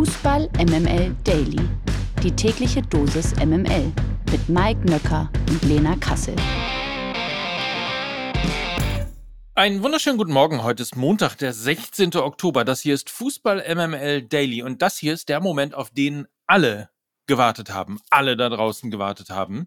Fußball MML Daily. Die tägliche Dosis MML mit Mike Nöcker und Lena Kassel. Einen wunderschönen guten Morgen. Heute ist Montag, der 16. Oktober. Das hier ist Fußball MML Daily und das hier ist der Moment, auf den alle gewartet haben. Alle da draußen gewartet haben.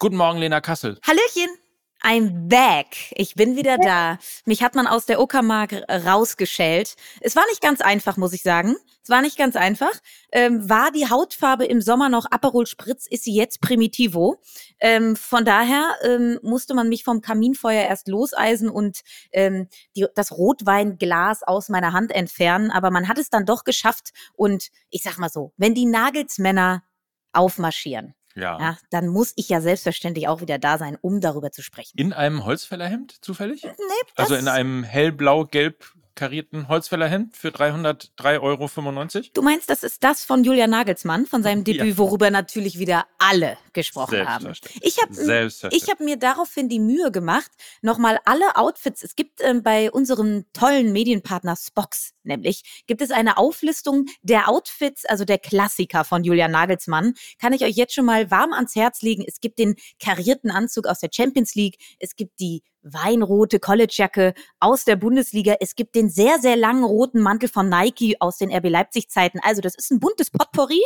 Guten Morgen, Lena Kassel. Hallöchen. I'm back. Ich bin wieder da. Mich hat man aus der Uckermark rausgeschält. Es war nicht ganz einfach, muss ich sagen. Es war nicht ganz einfach. Ähm, war die Hautfarbe im Sommer noch Aperol Spritz, ist sie jetzt Primitivo. Ähm, von daher ähm, musste man mich vom Kaminfeuer erst loseisen und ähm, die, das Rotweinglas aus meiner Hand entfernen. Aber man hat es dann doch geschafft. Und ich sag mal so, wenn die Nagelsmänner aufmarschieren, Ja. ja, dann muss ich ja selbstverständlich auch wieder da sein, um darüber zu sprechen. In einem Holzfällerhemd zufällig? Nee, Also in einem hellblau-gelb karierten Holzfällerhemd für 303,95 Euro? Du meinst, das ist das von Julian Nagelsmann, von seinem Debüt, Ja. worüber natürlich wieder alle gesprochen haben. Ich habe hab mir daraufhin die Mühe gemacht, nochmal alle Outfits, es gibt ähm, bei unserem tollen Medienpartner Spox nämlich, gibt es eine Auflistung der Outfits, also der Klassiker von Julian Nagelsmann. Kann ich euch jetzt schon mal warm ans Herz legen. Es gibt den karierten Anzug aus der Champions League, es gibt die weinrote Collegejacke aus der Bundesliga. Es gibt den sehr, sehr langen roten Mantel von Nike aus den RB Leipzig-Zeiten. Also das ist ein buntes Potpourri.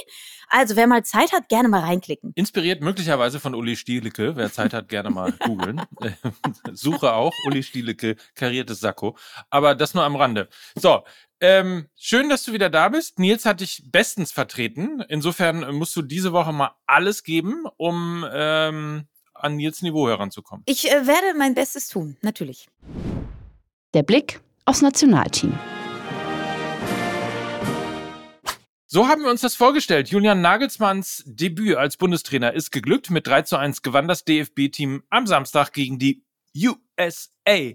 Also wer mal Zeit hat, gerne mal reinklicken. Inspiriert möglicherweise von Uli Stielicke. Wer Zeit hat, gerne mal googeln. Suche auch Uli Stielicke, kariertes Sakko. Aber das nur am Rande. So, ähm, schön, dass du wieder da bist. Nils hat dich bestens vertreten. Insofern musst du diese Woche mal alles geben, um ähm, an Nils Niveau heranzukommen. Ich äh, werde mein Bestes tun, natürlich. Der Blick aufs Nationalteam. So haben wir uns das vorgestellt. Julian Nagelsmanns Debüt als Bundestrainer ist geglückt. Mit 3 zu 1 gewann das DFB-Team am Samstag gegen die USA.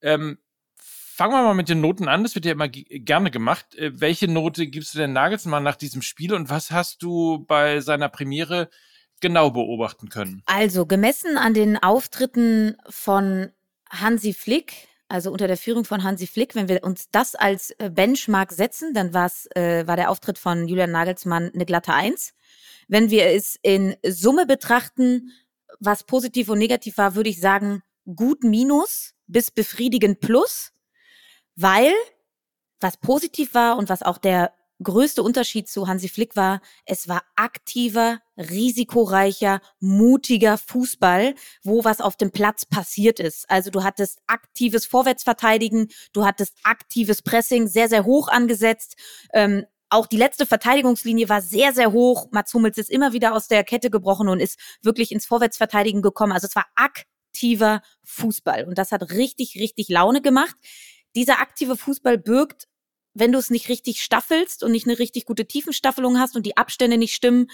Ähm, fangen wir mal mit den Noten an. Das wird ja immer ge- gerne gemacht. Äh, welche Note gibst du denn Nagelsmann nach diesem Spiel und was hast du bei seiner Premiere genau beobachten können? Also gemessen an den Auftritten von Hansi Flick, also unter der Führung von Hansi Flick, wenn wir uns das als äh, Benchmark setzen, dann äh, war der Auftritt von Julian Nagelsmann eine glatte Eins. Wenn wir es in Summe betrachten, was positiv und negativ war, würde ich sagen, gut minus bis befriedigend plus, weil was positiv war und was auch der größte Unterschied zu Hansi Flick war, es war aktiver, risikoreicher, mutiger Fußball, wo was auf dem Platz passiert ist. Also du hattest aktives Vorwärtsverteidigen, du hattest aktives Pressing, sehr, sehr hoch angesetzt. Ähm, auch die letzte Verteidigungslinie war sehr, sehr hoch. Mats Hummels ist immer wieder aus der Kette gebrochen und ist wirklich ins Vorwärtsverteidigen gekommen. Also es war aktiver Fußball und das hat richtig, richtig Laune gemacht. Dieser aktive Fußball birgt wenn du es nicht richtig staffelst und nicht eine richtig gute Tiefenstaffelung hast und die Abstände nicht stimmen,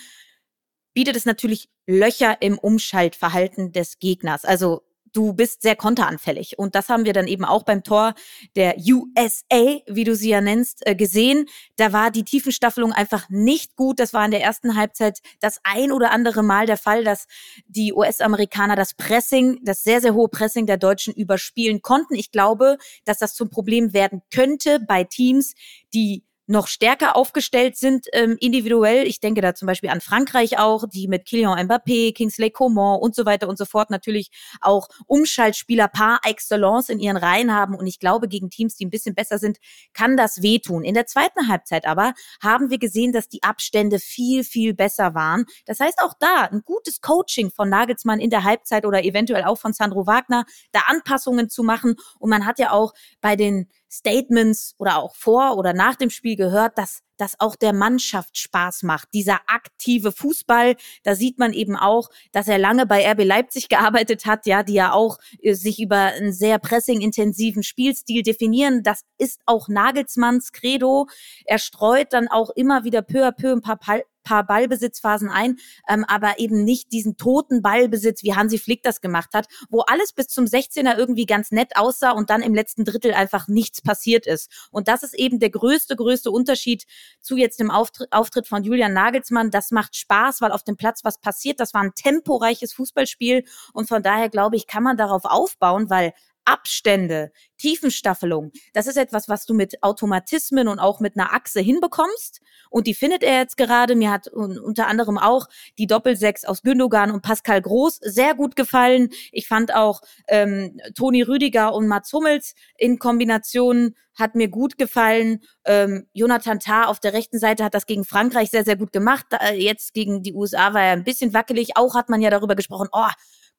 bietet es natürlich Löcher im Umschaltverhalten des Gegners. Also du bist sehr konteranfällig. Und das haben wir dann eben auch beim Tor der USA, wie du sie ja nennst, äh, gesehen. Da war die Tiefenstaffelung einfach nicht gut. Das war in der ersten Halbzeit das ein oder andere Mal der Fall, dass die US-Amerikaner das Pressing, das sehr, sehr hohe Pressing der Deutschen überspielen konnten. Ich glaube, dass das zum Problem werden könnte bei Teams, die noch stärker aufgestellt sind ähm, individuell. Ich denke da zum Beispiel an Frankreich auch, die mit Kylian Mbappé, Kingsley Coman und so weiter und so fort natürlich auch Umschaltspieler par excellence in ihren Reihen haben. Und ich glaube, gegen Teams, die ein bisschen besser sind, kann das wehtun. In der zweiten Halbzeit aber haben wir gesehen, dass die Abstände viel, viel besser waren. Das heißt auch da ein gutes Coaching von Nagelsmann in der Halbzeit oder eventuell auch von Sandro Wagner, da Anpassungen zu machen. Und man hat ja auch bei den Statements oder auch vor oder nach dem Spiel gehört, dass das auch der Mannschaft Spaß macht. Dieser aktive Fußball, da sieht man eben auch, dass er lange bei RB Leipzig gearbeitet hat, ja, die ja auch äh, sich über einen sehr pressing-intensiven Spielstil definieren. Das ist auch Nagelsmanns Credo. Er streut dann auch immer wieder peu à peu ein paar Pal paar Ballbesitzphasen ein, ähm, aber eben nicht diesen toten Ballbesitz, wie Hansi Flick das gemacht hat, wo alles bis zum 16er irgendwie ganz nett aussah und dann im letzten Drittel einfach nichts passiert ist. Und das ist eben der größte, größte Unterschied zu jetzt dem Auftritt, Auftritt von Julian Nagelsmann. Das macht Spaß, weil auf dem Platz was passiert. Das war ein temporeiches Fußballspiel und von daher glaube ich, kann man darauf aufbauen, weil Abstände, Tiefenstaffelung, das ist etwas, was du mit Automatismen und auch mit einer Achse hinbekommst. Und die findet er jetzt gerade. Mir hat unter anderem auch die Doppelsechs aus Gündogan und Pascal Groß sehr gut gefallen. Ich fand auch ähm, Toni Rüdiger und Mats Hummels in Kombination hat mir gut gefallen. Ähm, Jonathan Tah auf der rechten Seite hat das gegen Frankreich sehr, sehr gut gemacht. Jetzt gegen die USA war er ein bisschen wackelig. Auch hat man ja darüber gesprochen, oh,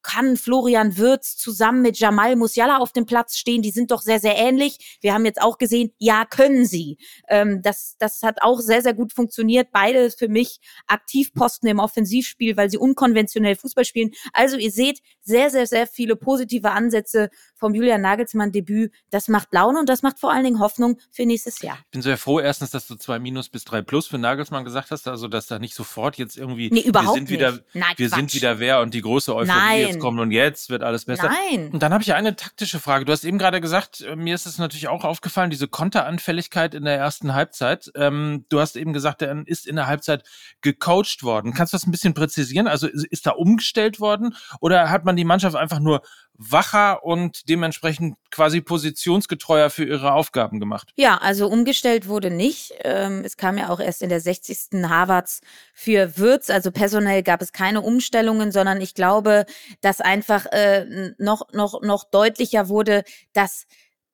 kann Florian Würz zusammen mit Jamal Musiala auf dem Platz stehen? Die sind doch sehr, sehr ähnlich. Wir haben jetzt auch gesehen, ja, können sie. Ähm, das, das hat auch sehr, sehr gut funktioniert. Beide für mich Aktivposten im Offensivspiel, weil sie unkonventionell Fußball spielen. Also ihr seht sehr, sehr, sehr viele positive Ansätze vom Julian Nagelsmann Debüt. Das macht Laune und das macht vor allen Dingen Hoffnung für nächstes Jahr. Ich bin sehr froh, erstens, dass du zwei Minus bis drei Plus für Nagelsmann gesagt hast, also dass da nicht sofort jetzt irgendwie nee, überhaupt wir sind wieder, nicht. Nein, wir Quatsch. sind wieder wer und die große Euphorie Nein. Jetzt kommt und jetzt wird alles besser. Nein. Und dann habe ich eine taktische Frage. Du hast eben gerade gesagt, äh, mir ist es natürlich auch aufgefallen, diese Konteranfälligkeit in der ersten Halbzeit. Ähm, du hast eben gesagt, er ist in der Halbzeit gecoacht worden. Kannst du das ein bisschen präzisieren? Also ist da umgestellt worden oder hat man die Mannschaft einfach nur wacher und dementsprechend quasi positionsgetreuer für ihre Aufgaben gemacht. Ja, also umgestellt wurde nicht. Ähm, es kam ja auch erst in der 60. Harvards für Würz. Also personell gab es keine Umstellungen, sondern ich glaube, dass einfach äh, noch, noch, noch deutlicher wurde, dass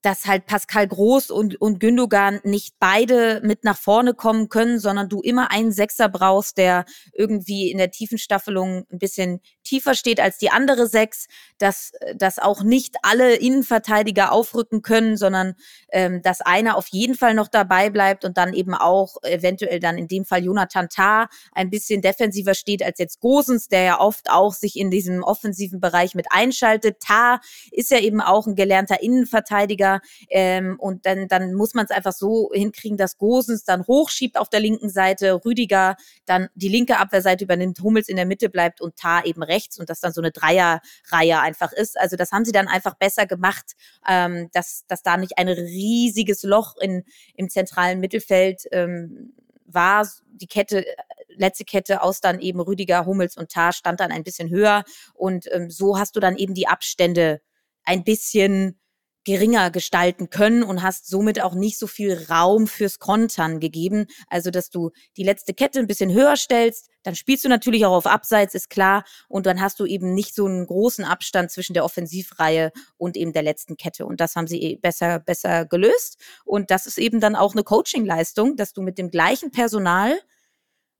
dass halt Pascal Groß und, und Gündogan nicht beide mit nach vorne kommen können, sondern du immer einen Sechser brauchst, der irgendwie in der tiefen Staffelung ein bisschen tiefer steht als die andere Sechs, dass, dass auch nicht alle Innenverteidiger aufrücken können, sondern ähm, dass einer auf jeden Fall noch dabei bleibt und dann eben auch eventuell dann in dem Fall Jonathan Tah ein bisschen defensiver steht als jetzt Gosens, der ja oft auch sich in diesem offensiven Bereich mit einschaltet. Tah ist ja eben auch ein gelernter Innenverteidiger ähm, und dann, dann muss man es einfach so hinkriegen, dass Gosens dann hochschiebt auf der linken Seite, Rüdiger dann die linke Abwehrseite übernimmt, Hummels in der Mitte bleibt und Tah eben rechts und das dann so eine Dreierreihe einfach ist. Also das haben sie dann einfach besser gemacht, ähm, dass, dass da nicht ein riesiges Loch in, im zentralen Mittelfeld ähm, war. Die Kette, letzte Kette aus dann eben Rüdiger, Hummels und Tah stand dann ein bisschen höher und ähm, so hast du dann eben die Abstände ein bisschen geringer gestalten können und hast somit auch nicht so viel Raum fürs Kontern gegeben. Also, dass du die letzte Kette ein bisschen höher stellst, dann spielst du natürlich auch auf Abseits, ist klar. Und dann hast du eben nicht so einen großen Abstand zwischen der Offensivreihe und eben der letzten Kette. Und das haben sie eh besser, besser gelöst. Und das ist eben dann auch eine Coachingleistung, dass du mit dem gleichen Personal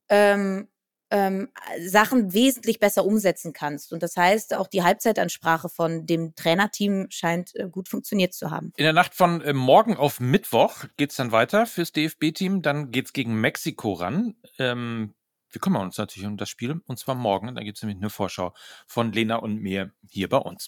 ähm, ähm, Sachen wesentlich besser umsetzen kannst. Und das heißt, auch die Halbzeitansprache von dem Trainerteam scheint äh, gut funktioniert zu haben. In der Nacht von äh, morgen auf Mittwoch geht's dann weiter fürs DFB-Team. Dann geht's gegen Mexiko ran. Ähm, wir kümmern uns natürlich um das Spiel. Und zwar morgen. Da gibt's nämlich eine Vorschau von Lena und mir hier bei uns.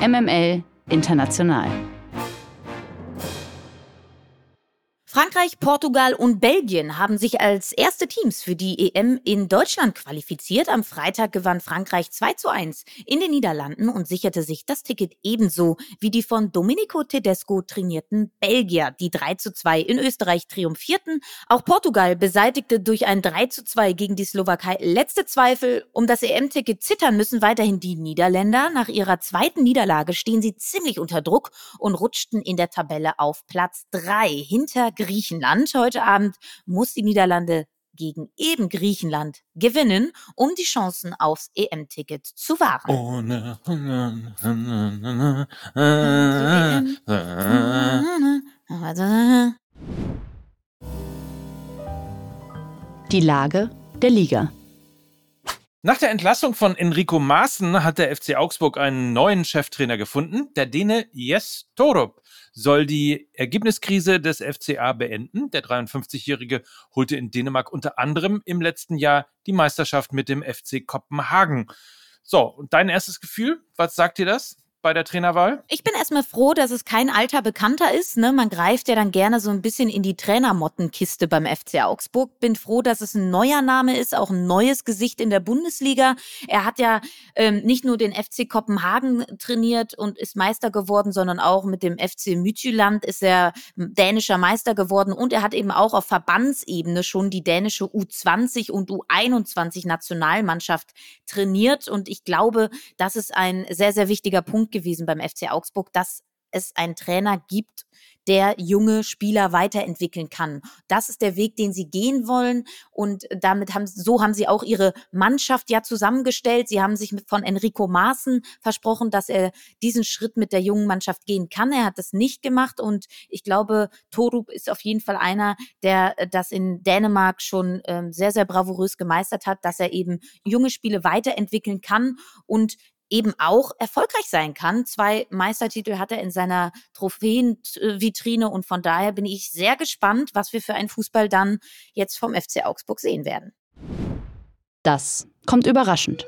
MML International. Frankreich, Portugal und Belgien haben sich als erste Teams für die EM in Deutschland qualifiziert. Am Freitag gewann Frankreich 2 zu 1 in den Niederlanden und sicherte sich das Ticket ebenso wie die von Domenico Tedesco trainierten Belgier, die 3 zu 2 in Österreich triumphierten. Auch Portugal beseitigte durch ein 3 zu 2 gegen die Slowakei letzte Zweifel. Um das EM-Ticket zittern müssen weiterhin die Niederländer. Nach ihrer zweiten Niederlage stehen sie ziemlich unter Druck und rutschten in der Tabelle auf Platz 3 hinter Griechenland. Heute Abend muss die Niederlande gegen eben Griechenland gewinnen, um die Chancen aufs EM-Ticket zu wahren. Ohne. Die Lage der Liga. Nach der Entlassung von Enrico Maaßen hat der FC Augsburg einen neuen Cheftrainer gefunden. Der Däne Jes Torup soll die Ergebniskrise des FCA beenden. Der 53-Jährige holte in Dänemark unter anderem im letzten Jahr die Meisterschaft mit dem FC Kopenhagen. So, und dein erstes Gefühl, was sagt dir das? Bei der Trainerwahl? Ich bin erstmal froh, dass es kein alter Bekannter ist. Ne? Man greift ja dann gerne so ein bisschen in die Trainermottenkiste beim FC Augsburg. Bin froh, dass es ein neuer Name ist, auch ein neues Gesicht in der Bundesliga. Er hat ja ähm, nicht nur den FC Kopenhagen trainiert und ist Meister geworden, sondern auch mit dem FC Midtjylland ist er dänischer Meister geworden und er hat eben auch auf Verbandsebene schon die dänische U20 und U21 Nationalmannschaft trainiert und ich glaube, das ist ein sehr, sehr wichtiger Punkt Gewesen beim FC Augsburg, dass es einen Trainer gibt, der junge Spieler weiterentwickeln kann. Das ist der Weg, den sie gehen wollen. Und damit haben, so haben sie auch ihre Mannschaft ja zusammengestellt. Sie haben sich von Enrico Maaßen versprochen, dass er diesen Schritt mit der jungen Mannschaft gehen kann. Er hat das nicht gemacht. Und ich glaube, Torup ist auf jeden Fall einer, der das in Dänemark schon ähm, sehr, sehr bravourös gemeistert hat, dass er eben junge Spiele weiterentwickeln kann und eben auch erfolgreich sein kann. Zwei Meistertitel hat er in seiner Trophäenvitrine und von daher bin ich sehr gespannt, was wir für einen Fußball dann jetzt vom FC Augsburg sehen werden. Das kommt überraschend.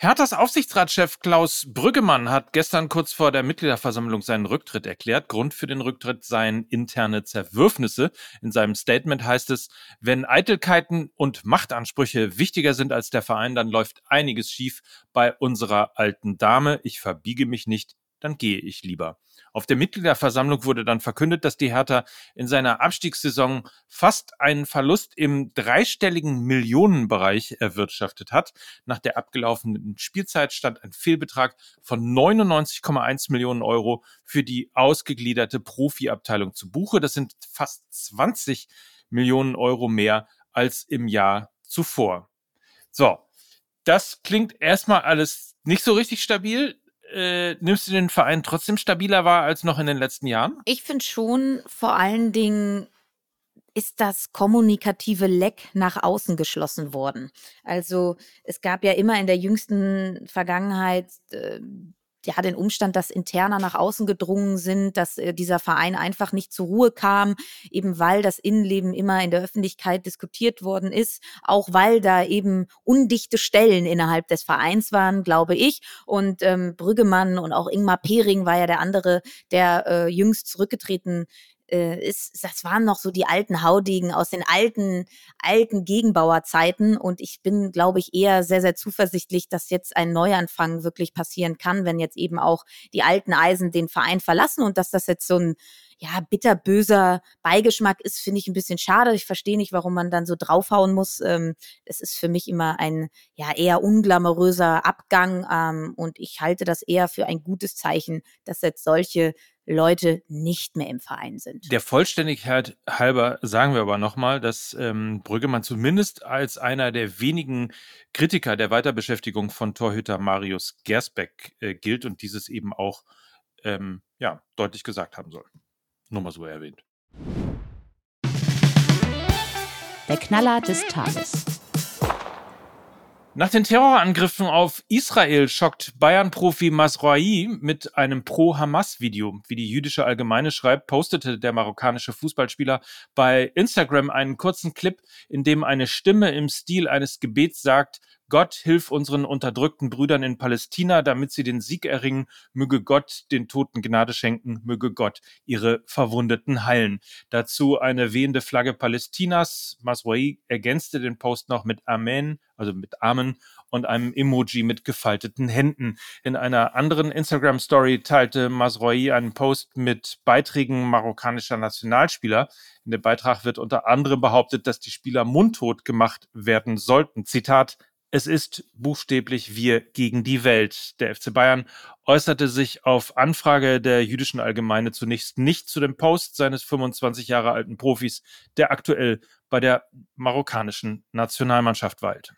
Herthas Aufsichtsratschef Klaus Brüggemann hat gestern kurz vor der Mitgliederversammlung seinen Rücktritt erklärt. Grund für den Rücktritt seien interne Zerwürfnisse. In seinem Statement heißt es, wenn Eitelkeiten und Machtansprüche wichtiger sind als der Verein, dann läuft einiges schief bei unserer alten Dame. Ich verbiege mich nicht, dann gehe ich lieber. Auf der Mitgliederversammlung wurde dann verkündet, dass die Hertha in seiner Abstiegssaison fast einen Verlust im dreistelligen Millionenbereich erwirtschaftet hat. Nach der abgelaufenen Spielzeit stand ein Fehlbetrag von 99,1 Millionen Euro für die ausgegliederte Profiabteilung zu Buche. Das sind fast 20 Millionen Euro mehr als im Jahr zuvor. So, das klingt erstmal alles nicht so richtig stabil äh, nimmst du den Verein trotzdem stabiler wahr als noch in den letzten Jahren? Ich finde schon, vor allen Dingen ist das kommunikative Leck nach außen geschlossen worden. Also es gab ja immer in der jüngsten Vergangenheit äh, ja, den Umstand, dass interner nach außen gedrungen sind, dass äh, dieser Verein einfach nicht zur Ruhe kam, eben weil das Innenleben immer in der Öffentlichkeit diskutiert worden ist, auch weil da eben undichte Stellen innerhalb des Vereins waren, glaube ich. Und ähm, Brüggemann und auch Ingmar Pering war ja der andere, der äh, jüngst zurückgetreten äh, ist, das waren noch so die alten Haudegen aus den alten, alten Gegenbauerzeiten. Und ich bin, glaube ich, eher sehr, sehr zuversichtlich, dass jetzt ein Neuanfang wirklich passieren kann, wenn jetzt eben auch die alten Eisen den Verein verlassen und dass das jetzt so ein ja, bitterböser Beigeschmack ist, finde ich ein bisschen schade. Ich verstehe nicht, warum man dann so draufhauen muss. Ähm, es ist für mich immer ein ja eher unglamouröser Abgang ähm, und ich halte das eher für ein gutes Zeichen, dass jetzt solche Leute nicht mehr im Verein sind. Der Vollständigkeit halber sagen wir aber nochmal, dass ähm, Brüggemann zumindest als einer der wenigen Kritiker der Weiterbeschäftigung von Torhüter Marius Gersbeck äh, gilt und dieses eben auch ähm, ja, deutlich gesagt haben soll. Nur mal so erwähnt. Der Knaller des Tages. Nach den Terrorangriffen auf Israel schockt Bayern-Profi Masroi mit einem Pro-Hamas-Video. Wie die jüdische Allgemeine schreibt, postete der marokkanische Fußballspieler bei Instagram einen kurzen Clip, in dem eine Stimme im Stil eines Gebets sagt, Gott hilf unseren unterdrückten Brüdern in Palästina, damit sie den Sieg erringen. Möge Gott den Toten Gnade schenken. Möge Gott ihre Verwundeten heilen. Dazu eine wehende Flagge Palästinas. Masroi ergänzte den Post noch mit Amen, also mit Amen und einem Emoji mit gefalteten Händen. In einer anderen Instagram Story teilte Masroi einen Post mit Beiträgen marokkanischer Nationalspieler. In dem Beitrag wird unter anderem behauptet, dass die Spieler mundtot gemacht werden sollten. Zitat es ist buchstäblich wir gegen die Welt. Der FC Bayern äußerte sich auf Anfrage der jüdischen Allgemeine zunächst nicht zu dem Post seines 25 Jahre alten Profis, der aktuell bei der marokkanischen Nationalmannschaft weilt.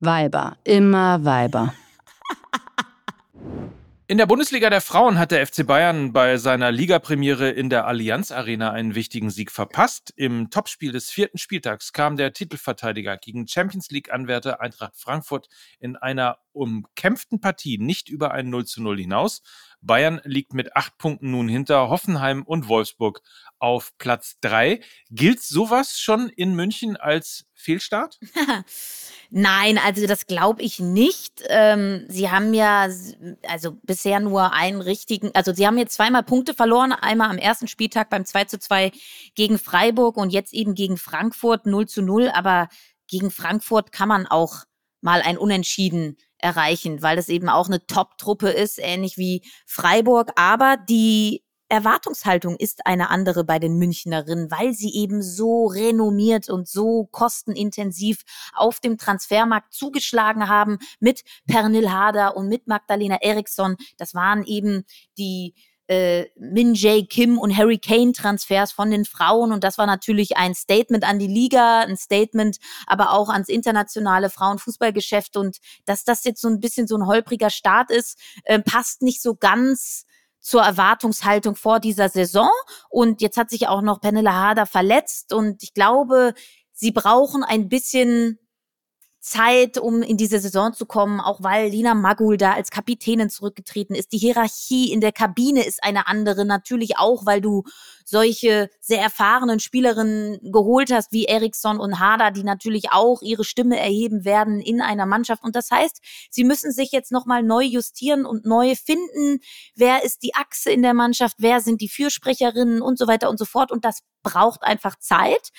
Weiber, immer Weiber. In der Bundesliga der Frauen hat der FC Bayern bei seiner Ligapremiere in der Allianz Arena einen wichtigen Sieg verpasst. Im Topspiel des vierten Spieltags kam der Titelverteidiger gegen Champions League Anwärter Eintracht Frankfurt in einer umkämpften Partie nicht über ein 0 zu 0 hinaus. Bayern liegt mit acht Punkten nun hinter Hoffenheim und Wolfsburg auf Platz drei. Gilt sowas schon in München als Fehlstart? Nein, also das glaube ich nicht. Ähm, sie haben ja also bisher nur einen richtigen, also sie haben jetzt zweimal Punkte verloren, einmal am ersten Spieltag beim 2 zu 2 gegen Freiburg und jetzt eben gegen Frankfurt 0 zu 0, aber gegen Frankfurt kann man auch mal ein Unentschieden erreichen, weil das eben auch eine Top-Truppe ist, ähnlich wie Freiburg. Aber die Erwartungshaltung ist eine andere bei den Münchnerinnen, weil sie eben so renommiert und so kostenintensiv auf dem Transfermarkt zugeschlagen haben mit Pernil Harder und mit Magdalena Eriksson. Das waren eben die äh, Min Jae Kim und Harry Kane Transfers von den Frauen und das war natürlich ein Statement an die Liga, ein Statement aber auch ans internationale Frauenfußballgeschäft und dass das jetzt so ein bisschen so ein holpriger Start ist, äh, passt nicht so ganz zur Erwartungshaltung vor dieser Saison. Und jetzt hat sich auch noch Penela Harder verletzt. Und ich glaube, sie brauchen ein bisschen Zeit, um in diese Saison zu kommen, auch weil Lina Magul da als Kapitänin zurückgetreten ist. Die Hierarchie in der Kabine ist eine andere, natürlich auch, weil du solche sehr erfahrenen Spielerinnen geholt hast, wie Eriksson und Hader, die natürlich auch ihre Stimme erheben werden in einer Mannschaft. Und das heißt, sie müssen sich jetzt nochmal neu justieren und neu finden. Wer ist die Achse in der Mannschaft? Wer sind die Fürsprecherinnen und so weiter und so fort? Und das braucht einfach Zeit.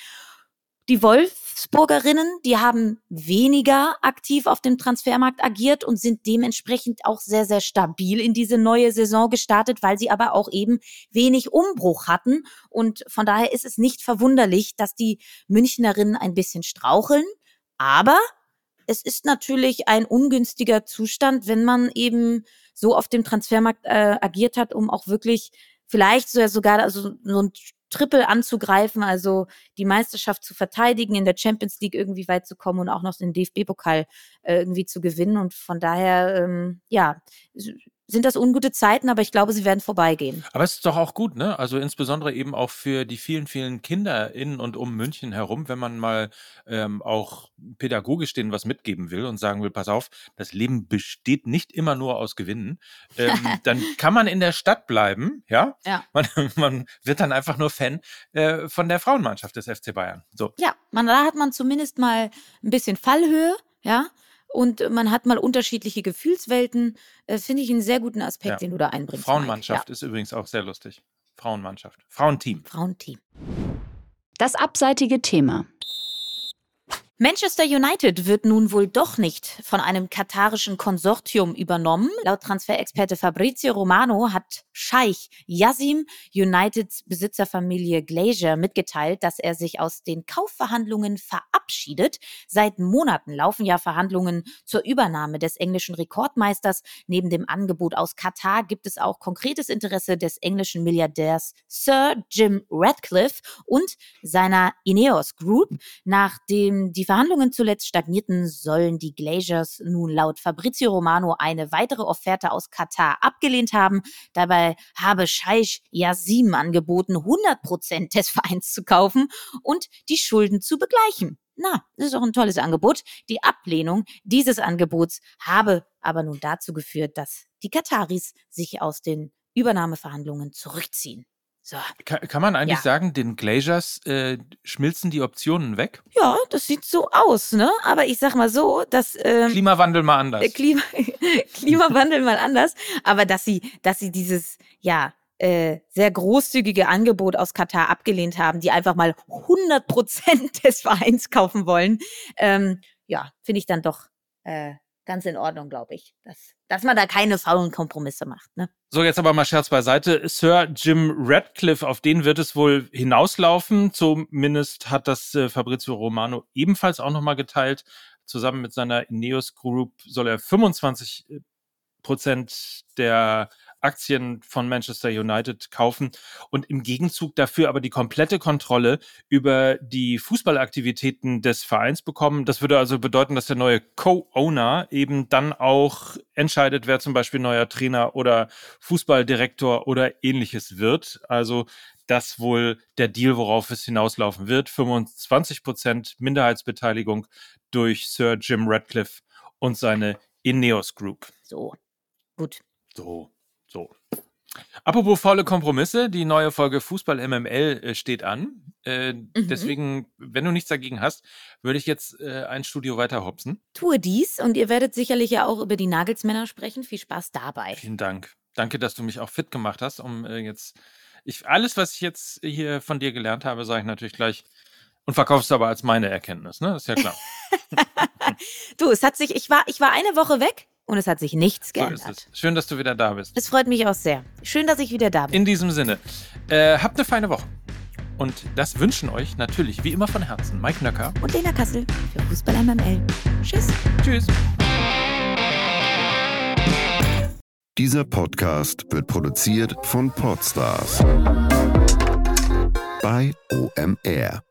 Die Wolfsburgerinnen, die haben weniger aktiv auf dem Transfermarkt agiert und sind dementsprechend auch sehr, sehr stabil in diese neue Saison gestartet, weil sie aber auch eben wenig Umbruch hatten. Und von daher ist es nicht verwunderlich, dass die Münchnerinnen ein bisschen straucheln. Aber es ist natürlich ein ungünstiger Zustand, wenn man eben so auf dem Transfermarkt äh, agiert hat, um auch wirklich vielleicht sogar also so ein Triple anzugreifen, also die Meisterschaft zu verteidigen, in der Champions League irgendwie weit zu kommen und auch noch den DFB-Pokal äh, irgendwie zu gewinnen. Und von daher, ähm, ja, sind das ungute Zeiten, aber ich glaube, sie werden vorbeigehen. Aber es ist doch auch gut, ne? Also insbesondere eben auch für die vielen, vielen Kinder in und um München herum, wenn man mal ähm, auch pädagogisch denen was mitgeben will und sagen will, pass auf, das Leben besteht nicht immer nur aus Gewinnen, ähm, dann kann man in der Stadt bleiben, ja? Ja. Man, man wird dann einfach nur Fan äh, von der Frauenmannschaft des FC Bayern. So. Ja, man, da hat man zumindest mal ein bisschen Fallhöhe, ja und man hat mal unterschiedliche Gefühlswelten. Äh, Finde ich einen sehr guten Aspekt, ja. den du da einbringst. Frauenmannschaft ja. ist übrigens auch sehr lustig. Frauenmannschaft. Frauenteam. Frauenteam. Das abseitige Thema. Manchester United wird nun wohl doch nicht von einem katarischen Konsortium übernommen. Laut Transferexperte Fabrizio Romano hat Scheich Yazim Uniteds Besitzerfamilie Glazer mitgeteilt, dass er sich aus den Kaufverhandlungen verabschiedet. Seit Monaten laufen ja Verhandlungen zur Übernahme des englischen Rekordmeisters. Neben dem Angebot aus Katar gibt es auch konkretes Interesse des englischen Milliardärs Sir Jim Radcliffe und seiner Ineos Group, nachdem die Verhandlungen zuletzt stagnierten, sollen die Glaciers nun laut Fabrizio Romano eine weitere Offerte aus Katar abgelehnt haben. Dabei habe Scheich Yazim angeboten, 100 Prozent des Vereins zu kaufen und die Schulden zu begleichen. Na, das ist doch ein tolles Angebot. Die Ablehnung dieses Angebots habe aber nun dazu geführt, dass die Kataris sich aus den Übernahmeverhandlungen zurückziehen. So. Kann, kann man eigentlich ja. sagen, den Glaciers äh, schmilzen die Optionen weg? Ja, das sieht so aus, ne? Aber ich sag mal so, dass ähm, Klimawandel mal anders. Klima, Klimawandel mal anders, aber dass sie, dass sie dieses ja äh, sehr großzügige Angebot aus Katar abgelehnt haben, die einfach mal 100 Prozent des Vereins kaufen wollen, ähm, ja, finde ich dann doch äh, ganz in Ordnung, glaube ich. Dass, dass man da keine faulen Kompromisse macht. Ne? So, jetzt aber mal Scherz beiseite. Sir Jim Radcliffe, auf den wird es wohl hinauslaufen. Zumindest hat das äh, Fabrizio Romano ebenfalls auch nochmal geteilt. Zusammen mit seiner Ineos Group soll er 25 äh, Prozent der Aktien von Manchester United kaufen und im Gegenzug dafür aber die komplette Kontrolle über die Fußballaktivitäten des Vereins bekommen. Das würde also bedeuten, dass der neue Co-Owner eben dann auch entscheidet, wer zum Beispiel neuer Trainer oder Fußballdirektor oder ähnliches wird. Also das wohl der Deal, worauf es hinauslaufen wird. 25 Prozent Minderheitsbeteiligung durch Sir Jim Radcliffe und seine Ineos Group. So, gut. So. So. Apropos faule Kompromisse, die neue Folge Fußball MML äh, steht an. Äh, Mhm. Deswegen, wenn du nichts dagegen hast, würde ich jetzt äh, ein Studio weiter hopsen. Tue dies und ihr werdet sicherlich ja auch über die Nagelsmänner sprechen. Viel Spaß dabei. Vielen Dank. Danke, dass du mich auch fit gemacht hast, um äh, jetzt. Ich, alles, was ich jetzt hier von dir gelernt habe, sage ich natürlich gleich und verkaufst aber als meine Erkenntnis, ne? Ist ja klar. Du, es hat sich, ich war, ich war eine Woche weg und es hat sich nichts so geändert. ist es. Schön, dass du wieder da bist. Es freut mich auch sehr. Schön, dass ich wieder da bin. In diesem Sinne, äh, habt eine feine Woche. Und das wünschen euch natürlich wie immer von Herzen Mike Nöcker. Und Lena Kassel für Fußball MML. Tschüss. Tschüss. Dieser Podcast wird produziert von Podstars bei OMR.